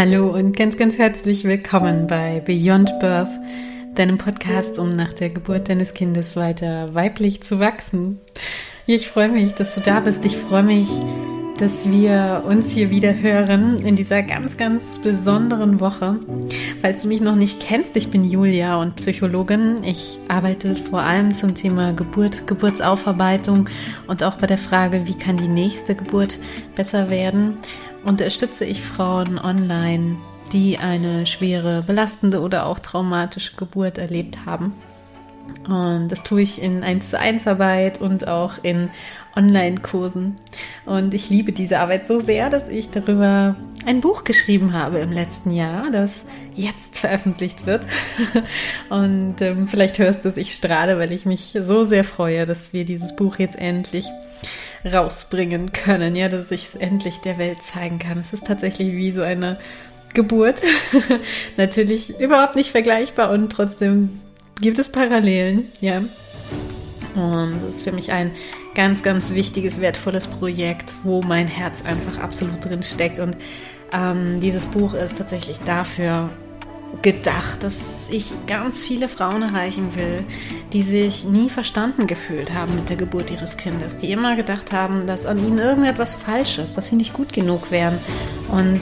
Hallo und ganz, ganz herzlich willkommen bei Beyond Birth, deinem Podcast, um nach der Geburt deines Kindes weiter weiblich zu wachsen. Ich freue mich, dass du da bist. Ich freue mich, dass wir uns hier wieder hören in dieser ganz, ganz besonderen Woche. Falls du mich noch nicht kennst, ich bin Julia und Psychologin. Ich arbeite vor allem zum Thema Geburt, Geburtsaufarbeitung und auch bei der Frage, wie kann die nächste Geburt besser werden. Unterstütze ich Frauen online, die eine schwere, belastende oder auch traumatische Geburt erlebt haben. Und das tue ich in 1 zu 1 Arbeit und auch in Online-Kursen. Und ich liebe diese Arbeit so sehr, dass ich darüber ein Buch geschrieben habe im letzten Jahr, das jetzt veröffentlicht wird. Und ähm, vielleicht hörst du es, ich strahle, weil ich mich so sehr freue, dass wir dieses Buch jetzt endlich rausbringen können, ja, dass ich es endlich der Welt zeigen kann. Es ist tatsächlich wie so eine Geburt. Natürlich überhaupt nicht vergleichbar und trotzdem gibt es Parallelen, ja. Und das ist für mich ein ganz, ganz wichtiges, wertvolles Projekt, wo mein Herz einfach absolut drin steckt. Und ähm, dieses Buch ist tatsächlich dafür gedacht, dass ich ganz viele Frauen erreichen will, die sich nie verstanden gefühlt haben mit der Geburt ihres Kindes, die immer gedacht haben, dass an ihnen irgendetwas falsch ist, dass sie nicht gut genug wären und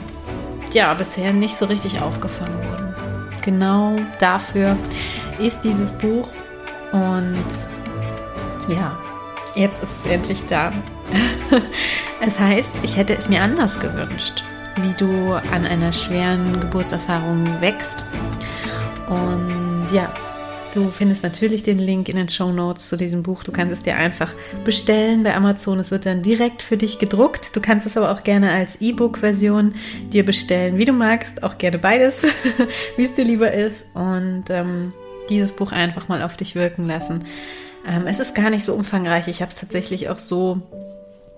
ja, bisher nicht so richtig aufgefangen wurden. Genau dafür ist dieses Buch und ja, jetzt ist es endlich da. es heißt, ich hätte es mir anders gewünscht, wie du an einer schweren Geburtserfahrung wächst. Und ja, Du findest natürlich den Link in den Show Notes zu diesem Buch. Du kannst es dir einfach bestellen bei Amazon. Es wird dann direkt für dich gedruckt. Du kannst es aber auch gerne als E-Book-Version dir bestellen, wie du magst. Auch gerne beides, wie es dir lieber ist. Und ähm, dieses Buch einfach mal auf dich wirken lassen. Ähm, es ist gar nicht so umfangreich. Ich habe es tatsächlich auch so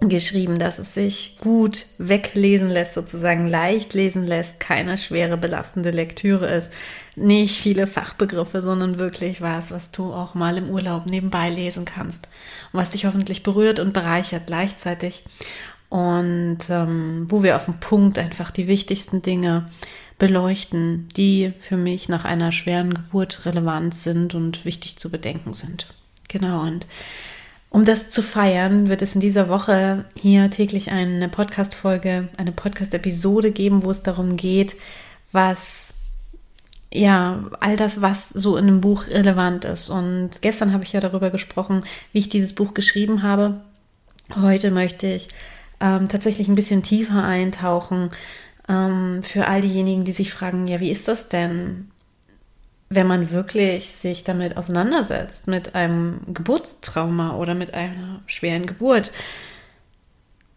geschrieben, dass es sich gut weglesen lässt, sozusagen leicht lesen lässt, keine schwere belastende Lektüre ist, nicht viele Fachbegriffe, sondern wirklich was, was du auch mal im Urlaub nebenbei lesen kannst und was dich hoffentlich berührt und bereichert gleichzeitig und ähm, wo wir auf den Punkt einfach die wichtigsten Dinge beleuchten, die für mich nach einer schweren Geburt relevant sind und wichtig zu bedenken sind. Genau, und um das zu feiern, wird es in dieser Woche hier täglich eine Podcast-Folge, eine Podcast-Episode geben, wo es darum geht, was, ja, all das, was so in einem Buch relevant ist. Und gestern habe ich ja darüber gesprochen, wie ich dieses Buch geschrieben habe. Heute möchte ich ähm, tatsächlich ein bisschen tiefer eintauchen, ähm, für all diejenigen, die sich fragen, ja, wie ist das denn, wenn man wirklich sich damit auseinandersetzt, mit einem Geburtstrauma oder mit einer schweren Geburt?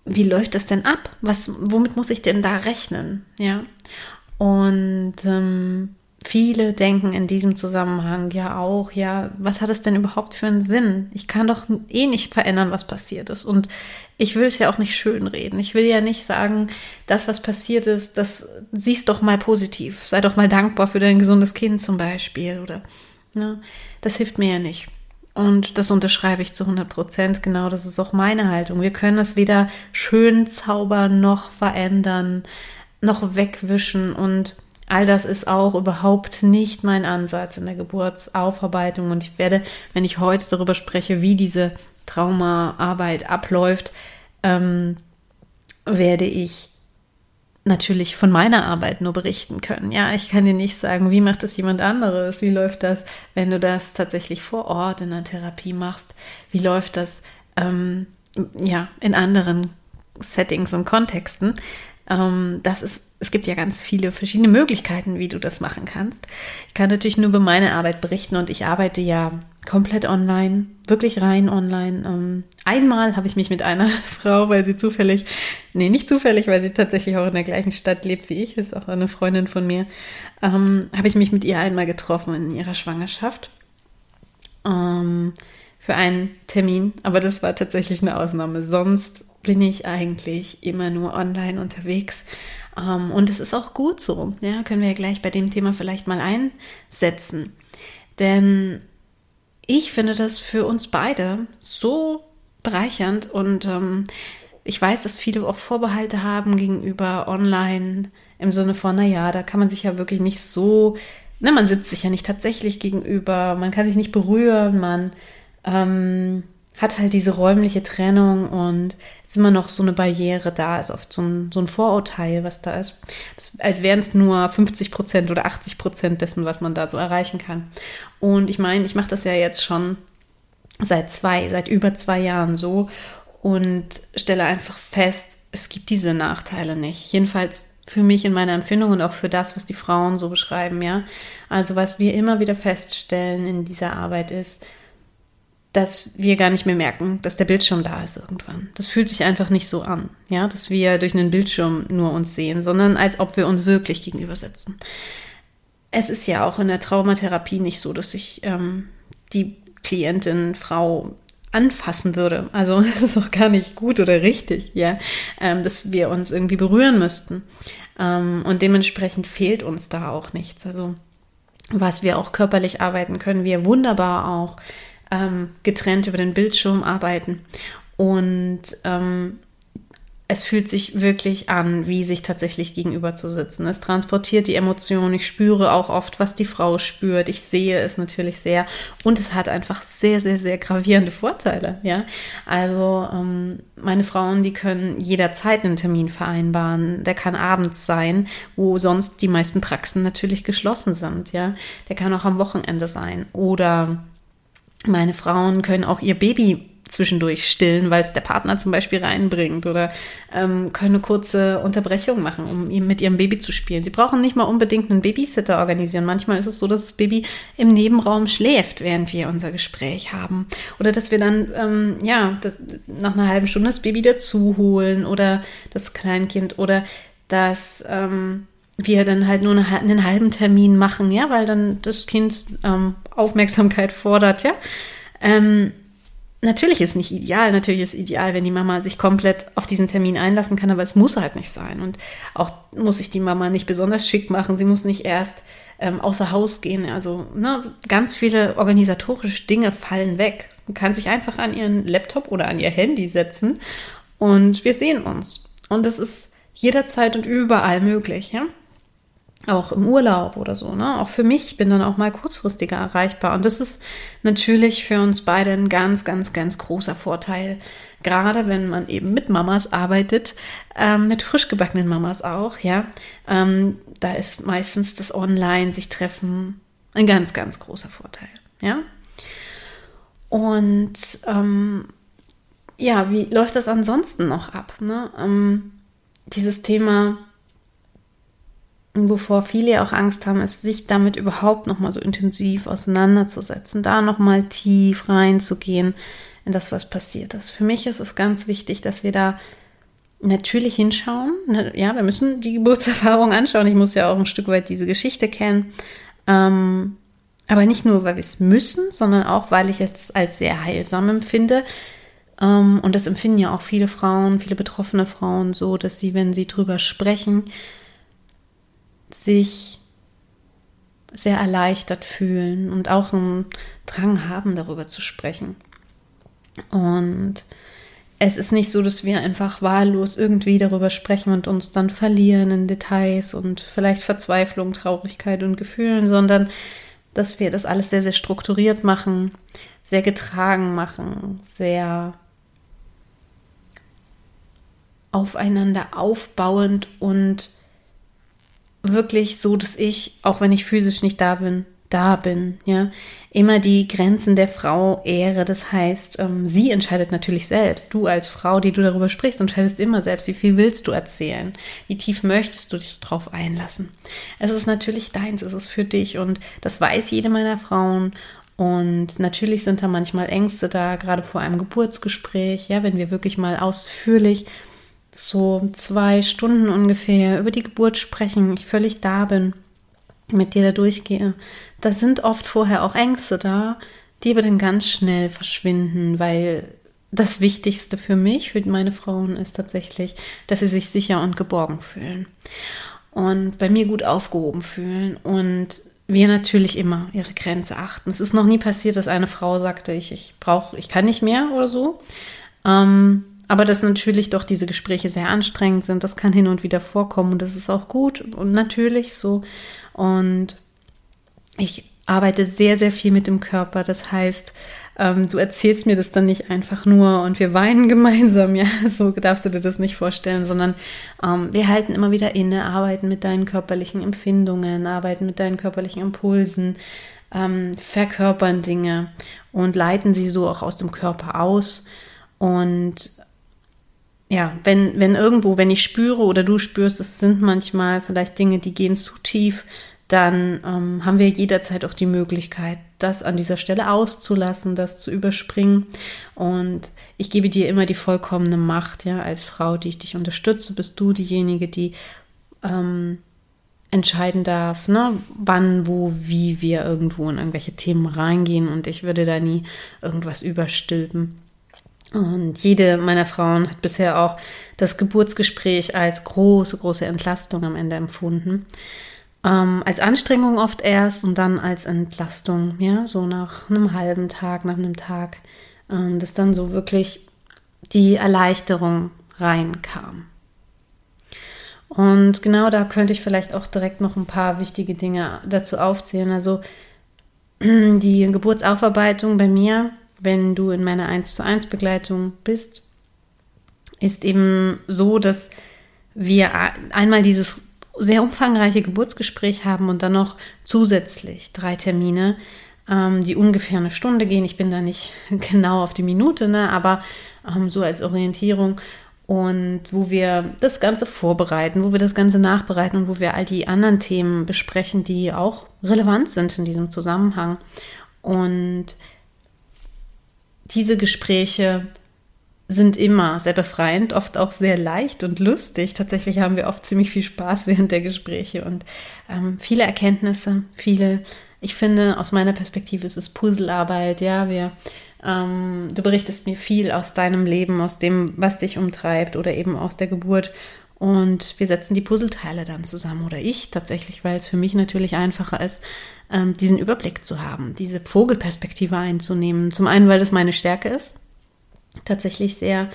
Wie läuft das denn ab? Was, womit muss ich denn da rechnen? Ja. Und ähm, Viele denken in diesem Zusammenhang ja auch, ja, was hat es denn überhaupt für einen Sinn? Ich kann doch eh nicht verändern, was passiert ist. Und ich will es ja auch nicht schönreden. Ich will ja nicht sagen, das, was passiert ist, das siehst doch mal positiv. Sei doch mal dankbar für dein gesundes Kind zum Beispiel. Oder, ne? Das hilft mir ja nicht. Und das unterschreibe ich zu 100 Prozent. Genau, das ist auch meine Haltung. Wir können es weder schön zaubern, noch verändern, noch wegwischen und All das ist auch überhaupt nicht mein Ansatz in der Geburtsaufarbeitung und ich werde, wenn ich heute darüber spreche, wie diese Traumaarbeit abläuft, ähm, werde ich natürlich von meiner Arbeit nur berichten können. Ja, ich kann dir nicht sagen, wie macht es jemand anderes, wie läuft das, wenn du das tatsächlich vor Ort in der Therapie machst, wie läuft das ähm, ja in anderen Settings und Kontexten. Ähm, das ist, es gibt ja ganz viele verschiedene Möglichkeiten, wie du das machen kannst. Ich kann natürlich nur über meine Arbeit berichten und ich arbeite ja komplett online, wirklich rein online. Ähm, einmal habe ich mich mit einer Frau, weil sie zufällig, nee, nicht zufällig, weil sie tatsächlich auch in der gleichen Stadt lebt wie ich, ist auch eine Freundin von mir, ähm, habe ich mich mit ihr einmal getroffen in ihrer Schwangerschaft. Ähm, für einen Termin, aber das war tatsächlich eine Ausnahme. Sonst bin ich eigentlich immer nur online unterwegs. Ähm, und es ist auch gut so. Ja, können wir ja gleich bei dem Thema vielleicht mal einsetzen. Denn ich finde das für uns beide so bereichernd und ähm, ich weiß, dass viele auch Vorbehalte haben gegenüber online im Sinne von, naja, da kann man sich ja wirklich nicht so, ne, man sitzt sich ja nicht tatsächlich gegenüber, man kann sich nicht berühren, man ähm, hat halt diese räumliche Trennung und ist immer noch so eine Barriere da, ist oft so ein, so ein Vorurteil, was da ist. Das, als wären es nur 50 Prozent oder 80 Prozent dessen, was man da so erreichen kann. Und ich meine, ich mache das ja jetzt schon seit zwei, seit über zwei Jahren so und stelle einfach fest, es gibt diese Nachteile nicht. Jedenfalls für mich in meiner Empfindung und auch für das, was die Frauen so beschreiben, ja. Also was wir immer wieder feststellen in dieser Arbeit ist, dass wir gar nicht mehr merken, dass der Bildschirm da ist irgendwann. Das fühlt sich einfach nicht so an, ja, dass wir durch einen Bildschirm nur uns sehen, sondern als ob wir uns wirklich gegenüber sitzen. Es ist ja auch in der Traumatherapie nicht so, dass sich ähm, die Klientin, Frau anfassen würde. Also es ist auch gar nicht gut oder richtig, ja, ähm, dass wir uns irgendwie berühren müssten. Ähm, und dementsprechend fehlt uns da auch nichts. Also was wir auch körperlich arbeiten können, wir wunderbar auch ähm, getrennt über den Bildschirm arbeiten. Und ähm, es fühlt sich wirklich an, wie sich tatsächlich gegenüber zu sitzen. Es transportiert die Emotionen. Ich spüre auch oft, was die Frau spürt. Ich sehe es natürlich sehr. Und es hat einfach sehr, sehr, sehr gravierende Vorteile. Ja, also ähm, meine Frauen, die können jederzeit einen Termin vereinbaren. Der kann abends sein, wo sonst die meisten Praxen natürlich geschlossen sind. Ja, der kann auch am Wochenende sein oder meine Frauen können auch ihr Baby zwischendurch stillen, weil es der Partner zum Beispiel reinbringt oder ähm, können eine kurze Unterbrechung machen, um mit ihrem Baby zu spielen. Sie brauchen nicht mal unbedingt einen Babysitter organisieren. Manchmal ist es so, dass das Baby im Nebenraum schläft, während wir unser Gespräch haben. Oder dass wir dann, ähm, ja, das, nach einer halben Stunde das Baby dazu holen oder das Kleinkind oder dass ähm, wir dann halt nur eine, einen halben Termin machen, ja, weil dann das Kind ähm, Aufmerksamkeit fordert, ja. Ähm, natürlich ist nicht ideal, natürlich ist ideal, wenn die Mama sich komplett auf diesen Termin einlassen kann, aber es muss halt nicht sein. Und auch muss sich die Mama nicht besonders schick machen, sie muss nicht erst ähm, außer Haus gehen. Also ne, ganz viele organisatorische Dinge fallen weg. Man kann sich einfach an ihren Laptop oder an ihr Handy setzen und wir sehen uns. Und das ist jederzeit und überall möglich, ja auch im Urlaub oder so, ne? Auch für mich, ich bin dann auch mal kurzfristiger erreichbar. Und das ist natürlich für uns beide ein ganz, ganz, ganz großer Vorteil. Gerade wenn man eben mit Mamas arbeitet, ähm, mit frisch gebackenen Mamas auch, ja. Ähm, da ist meistens das Online, sich treffen, ein ganz, ganz großer Vorteil, ja. Und ähm, ja, wie läuft das ansonsten noch ab? Ne? Ähm, dieses Thema wovor viele auch Angst haben, ist, sich damit überhaupt noch mal so intensiv auseinanderzusetzen, da noch mal tief reinzugehen in das, was passiert ist. Für mich ist es ganz wichtig, dass wir da natürlich hinschauen. Ja, wir müssen die Geburtserfahrung anschauen. Ich muss ja auch ein Stück weit diese Geschichte kennen. Ähm, aber nicht nur, weil wir es müssen, sondern auch, weil ich es als sehr heilsam empfinde. Ähm, und das empfinden ja auch viele Frauen, viele betroffene Frauen so, dass sie, wenn sie drüber sprechen, sich sehr erleichtert fühlen und auch einen Drang haben, darüber zu sprechen. Und es ist nicht so, dass wir einfach wahllos irgendwie darüber sprechen und uns dann verlieren in Details und vielleicht Verzweiflung, Traurigkeit und Gefühlen, sondern dass wir das alles sehr, sehr strukturiert machen, sehr getragen machen, sehr aufeinander aufbauend und wirklich so, dass ich, auch wenn ich physisch nicht da bin, da bin, ja, immer die Grenzen der Frau ehre. Das heißt, ähm, sie entscheidet natürlich selbst. Du als Frau, die du darüber sprichst, entscheidest immer selbst, wie viel willst du erzählen, wie tief möchtest du dich drauf einlassen. Es ist natürlich deins, es ist für dich und das weiß jede meiner Frauen. Und natürlich sind da manchmal Ängste da, gerade vor einem Geburtsgespräch, ja, wenn wir wirklich mal ausführlich so zwei Stunden ungefähr über die Geburt sprechen, ich völlig da bin, mit dir da durchgehe, da sind oft vorher auch Ängste da, die aber dann ganz schnell verschwinden, weil das Wichtigste für mich, für meine Frauen ist tatsächlich, dass sie sich sicher und geborgen fühlen und bei mir gut aufgehoben fühlen und wir natürlich immer ihre Grenze achten. Es ist noch nie passiert, dass eine Frau sagte, ich, ich brauche, ich kann nicht mehr oder so. Ähm, aber dass natürlich doch diese Gespräche sehr anstrengend sind, das kann hin und wieder vorkommen und das ist auch gut und natürlich so. Und ich arbeite sehr, sehr viel mit dem Körper. Das heißt, ähm, du erzählst mir das dann nicht einfach nur und wir weinen gemeinsam, ja, so darfst du dir das nicht vorstellen, sondern ähm, wir halten immer wieder inne, arbeiten mit deinen körperlichen Empfindungen, arbeiten mit deinen körperlichen Impulsen, ähm, verkörpern Dinge und leiten sie so auch aus dem Körper aus. Und ja, wenn, wenn irgendwo, wenn ich spüre oder du spürst, es sind manchmal vielleicht Dinge, die gehen zu tief, dann ähm, haben wir jederzeit auch die Möglichkeit, das an dieser Stelle auszulassen, das zu überspringen. Und ich gebe dir immer die vollkommene Macht, ja, als Frau, die ich dich unterstütze, bist du diejenige, die ähm, entscheiden darf, ne, wann, wo, wie wir irgendwo in irgendwelche Themen reingehen. Und ich würde da nie irgendwas überstülpen. Und jede meiner Frauen hat bisher auch das Geburtsgespräch als große, große Entlastung am Ende empfunden. Ähm, als Anstrengung oft erst und dann als Entlastung, ja, so nach einem halben Tag, nach einem Tag, ähm, dass dann so wirklich die Erleichterung reinkam. Und genau da könnte ich vielleicht auch direkt noch ein paar wichtige Dinge dazu aufzählen. Also die Geburtsaufarbeitung bei mir, wenn du in meiner 1 zu 1 Begleitung bist, ist eben so, dass wir einmal dieses sehr umfangreiche Geburtsgespräch haben und dann noch zusätzlich drei Termine, ähm, die ungefähr eine Stunde gehen. Ich bin da nicht genau auf die Minute, ne, aber ähm, so als Orientierung. Und wo wir das Ganze vorbereiten, wo wir das Ganze nachbereiten und wo wir all die anderen Themen besprechen, die auch relevant sind in diesem Zusammenhang. Und diese Gespräche sind immer sehr befreiend, oft auch sehr leicht und lustig. Tatsächlich haben wir oft ziemlich viel Spaß während der Gespräche und ähm, viele Erkenntnisse, viele, ich finde, aus meiner Perspektive ist es Puzzlearbeit, ja, wir, ähm, du berichtest mir viel aus deinem Leben, aus dem, was dich umtreibt oder eben aus der Geburt und wir setzen die Puzzleteile dann zusammen oder ich tatsächlich, weil es für mich natürlich einfacher ist, ähm, diesen Überblick zu haben, diese Vogelperspektive einzunehmen. Zum einen, weil das meine Stärke ist tatsächlich sehr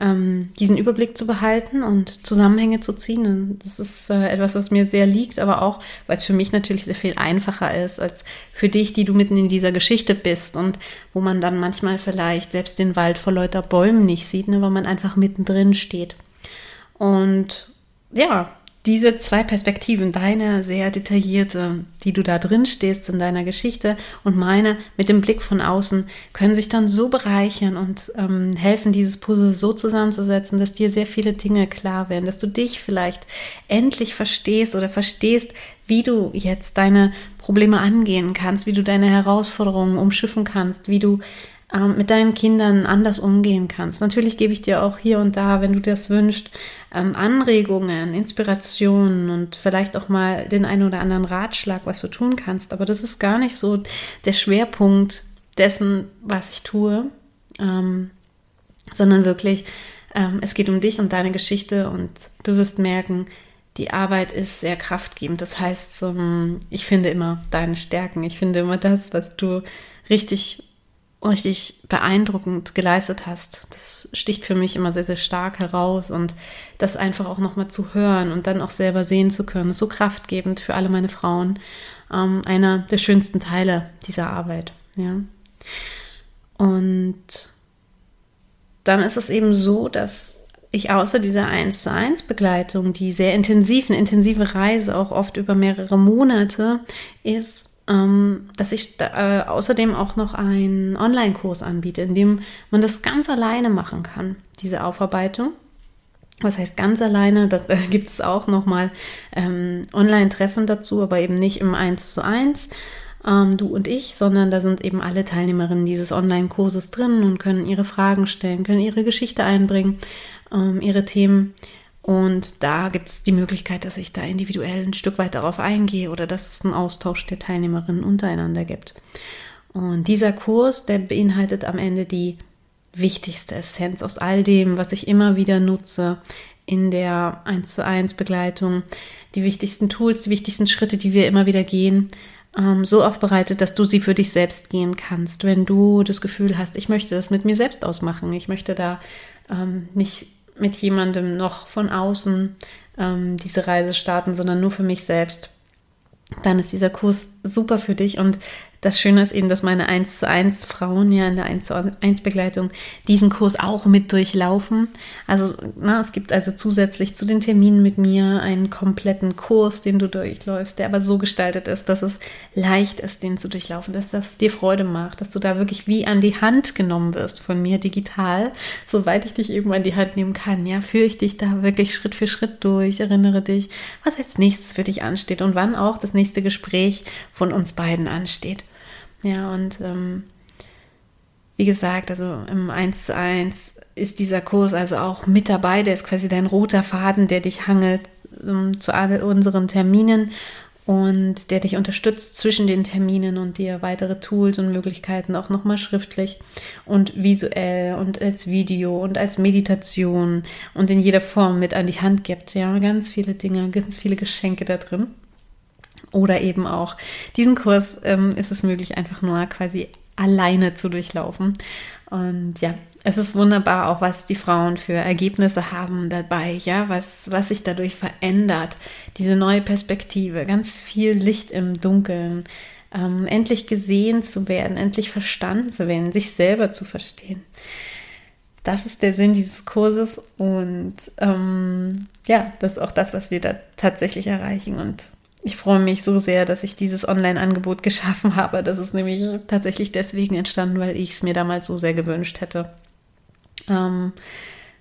ähm, diesen Überblick zu behalten und Zusammenhänge zu ziehen. Das ist äh, etwas, was mir sehr liegt, aber auch, weil es für mich natürlich sehr viel einfacher ist als für dich, die du mitten in dieser Geschichte bist und wo man dann manchmal vielleicht selbst den Wald vor lauter Bäumen nicht sieht, ne, weil man einfach mittendrin steht. Und ja, diese zwei Perspektiven, deine sehr detaillierte, die du da drin stehst in deiner Geschichte und meine mit dem Blick von außen, können sich dann so bereichern und ähm, helfen, dieses Puzzle so zusammenzusetzen, dass dir sehr viele Dinge klar werden, dass du dich vielleicht endlich verstehst oder verstehst, wie du jetzt deine Probleme angehen kannst, wie du deine Herausforderungen umschiffen kannst, wie du ähm, mit deinen Kindern anders umgehen kannst. Natürlich gebe ich dir auch hier und da, wenn du das wünschst, ähm, Anregungen, Inspirationen und vielleicht auch mal den einen oder anderen Ratschlag, was du tun kannst. Aber das ist gar nicht so der Schwerpunkt dessen, was ich tue, ähm, sondern wirklich, ähm, es geht um dich und deine Geschichte und du wirst merken, die Arbeit ist sehr kraftgebend. Das heißt, ich finde immer deine Stärken. Ich finde immer das, was du richtig richtig beeindruckend geleistet hast. Das sticht für mich immer sehr, sehr stark heraus und das einfach auch nochmal zu hören und dann auch selber sehen zu können, ist so kraftgebend für alle meine Frauen. Ähm, einer der schönsten Teile dieser Arbeit, ja. Und dann ist es eben so, dass ich außer dieser 1 zu 1 Begleitung, die sehr intensiv, eine intensive Reise auch oft über mehrere Monate ist, dass ich äh, außerdem auch noch einen Online-Kurs anbiete, in dem man das ganz alleine machen kann, diese Aufarbeitung. Was heißt ganz alleine? Das äh, gibt es auch nochmal ähm, Online-Treffen dazu, aber eben nicht im 1 zu 1, ähm, du und ich, sondern da sind eben alle Teilnehmerinnen dieses Online-Kurses drin und können ihre Fragen stellen, können ihre Geschichte einbringen, ähm, ihre Themen. Und da gibt es die Möglichkeit, dass ich da individuell ein Stück weit darauf eingehe oder dass es einen Austausch der Teilnehmerinnen untereinander gibt. Und dieser Kurs, der beinhaltet am Ende die wichtigste Essenz aus all dem, was ich immer wieder nutze in der 1 zu 1 Begleitung, die wichtigsten Tools, die wichtigsten Schritte, die wir immer wieder gehen, ähm, so aufbereitet, dass du sie für dich selbst gehen kannst. Wenn du das Gefühl hast, ich möchte das mit mir selbst ausmachen, ich möchte da ähm, nicht mit jemandem noch von außen ähm, diese Reise starten, sondern nur für mich selbst, dann ist dieser Kurs super für dich und das Schöne ist eben, dass meine 1 zu 1 Frauen ja in der 1 zu 1 Begleitung diesen Kurs auch mit durchlaufen. Also na, es gibt also zusätzlich zu den Terminen mit mir einen kompletten Kurs, den du durchläufst, der aber so gestaltet ist, dass es leicht ist, den zu durchlaufen, dass er dir Freude macht, dass du da wirklich wie an die Hand genommen wirst von mir digital, soweit ich dich eben an die Hand nehmen kann. Ja, führe ich dich da wirklich Schritt für Schritt durch, erinnere dich, was als nächstes für dich ansteht und wann auch das nächste Gespräch von uns beiden ansteht. Ja, und ähm, wie gesagt, also im 1 zu 1 ist dieser Kurs also auch mit dabei. Der ist quasi dein roter Faden, der dich hangelt ähm, zu all unseren Terminen und der dich unterstützt zwischen den Terminen und dir weitere Tools und Möglichkeiten auch nochmal schriftlich und visuell und als Video und als Meditation und in jeder Form mit an die Hand gibt. Ja, ganz viele Dinge, ganz viele Geschenke da drin. Oder eben auch diesen Kurs ähm, ist es möglich, einfach nur quasi alleine zu durchlaufen. Und ja, es ist wunderbar auch, was die Frauen für Ergebnisse haben dabei, ja, was, was sich dadurch verändert. Diese neue Perspektive, ganz viel Licht im Dunkeln, ähm, endlich gesehen zu werden, endlich verstanden zu werden, sich selber zu verstehen. Das ist der Sinn dieses Kurses und ähm, ja, das ist auch das, was wir da tatsächlich erreichen. Und ich freue mich so sehr, dass ich dieses Online-Angebot geschaffen habe. Das ist nämlich tatsächlich deswegen entstanden, weil ich es mir damals so sehr gewünscht hätte. Ähm,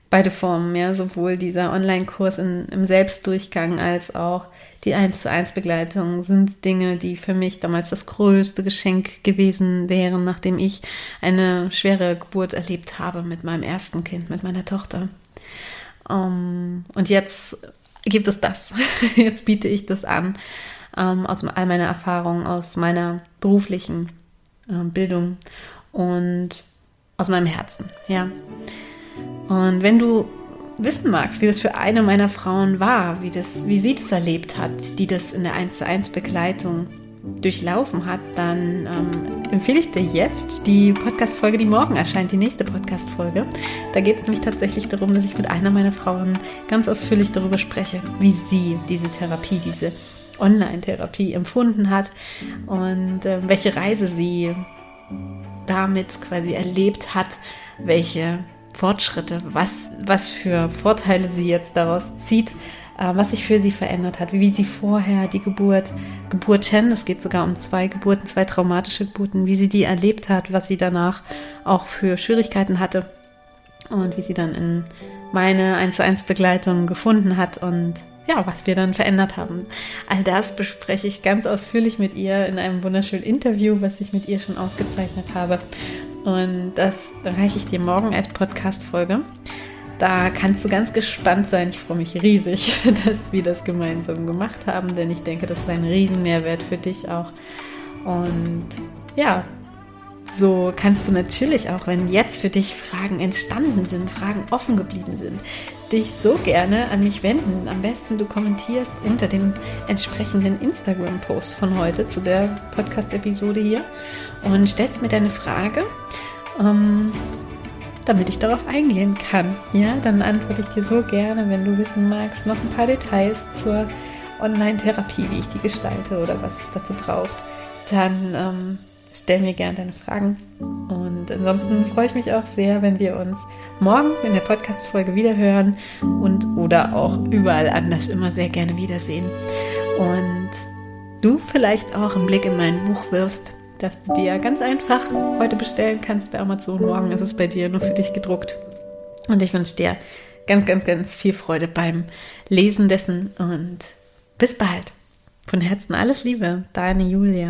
beide Formen, ja, sowohl dieser Online-Kurs im Selbstdurchgang als auch die 1 zu 1 Begleitung sind Dinge, die für mich damals das größte Geschenk gewesen wären, nachdem ich eine schwere Geburt erlebt habe mit meinem ersten Kind, mit meiner Tochter. Um, ähm, und jetzt gibt es das. Jetzt biete ich das an ähm, aus all meiner Erfahrung, aus meiner beruflichen äh, Bildung und aus meinem Herzen. Ja. Und wenn du wissen magst, wie das für eine meiner Frauen war, wie, das, wie sie das erlebt hat, die das in der 1 zu 1 Begleitung durchlaufen hat, dann ähm, empfehle ich dir jetzt die Podcast-Folge, die morgen erscheint, die nächste Podcast-Folge. Da geht es nämlich tatsächlich darum, dass ich mit einer meiner Frauen ganz ausführlich darüber spreche, wie sie diese Therapie, diese Online-Therapie empfunden hat und äh, welche Reise sie damit quasi erlebt hat, welche Fortschritte, was, was für Vorteile sie jetzt daraus zieht, was sich für sie verändert hat, wie sie vorher die Geburt, Geburten, es geht sogar um zwei Geburten, zwei traumatische Geburten, wie sie die erlebt hat, was sie danach auch für Schwierigkeiten hatte und wie sie dann in meine 1 zu 1 Begleitung gefunden hat und ja, was wir dann verändert haben. All das bespreche ich ganz ausführlich mit ihr in einem wunderschönen Interview, was ich mit ihr schon aufgezeichnet habe. Und das reiche ich dir morgen als Podcast-Folge. Da kannst du ganz gespannt sein. Ich freue mich riesig, dass wir das gemeinsam gemacht haben, denn ich denke, das ist ein Riesenmehrwert für dich auch. Und ja, so kannst du natürlich auch, wenn jetzt für dich Fragen entstanden sind, Fragen offen geblieben sind, dich so gerne an mich wenden. Am besten du kommentierst unter dem entsprechenden Instagram-Post von heute zu der Podcast-Episode hier und stellst mir deine Frage. Ähm, damit ich darauf eingehen kann. Ja, dann antworte ich dir so gerne, wenn du wissen magst, noch ein paar Details zur Online-Therapie, wie ich die gestalte oder was es dazu braucht. Dann ähm, stell mir gerne deine Fragen. Und ansonsten freue ich mich auch sehr, wenn wir uns morgen in der Podcast-Folge wiederhören und oder auch überall anders immer sehr gerne wiedersehen. Und du vielleicht auch einen Blick in mein Buch wirfst dass du dir ganz einfach heute bestellen kannst bei Amazon. Morgen ist es bei dir nur für dich gedruckt. Und ich wünsche dir ganz, ganz, ganz viel Freude beim Lesen dessen und bis bald. Von Herzen alles Liebe, deine Julia.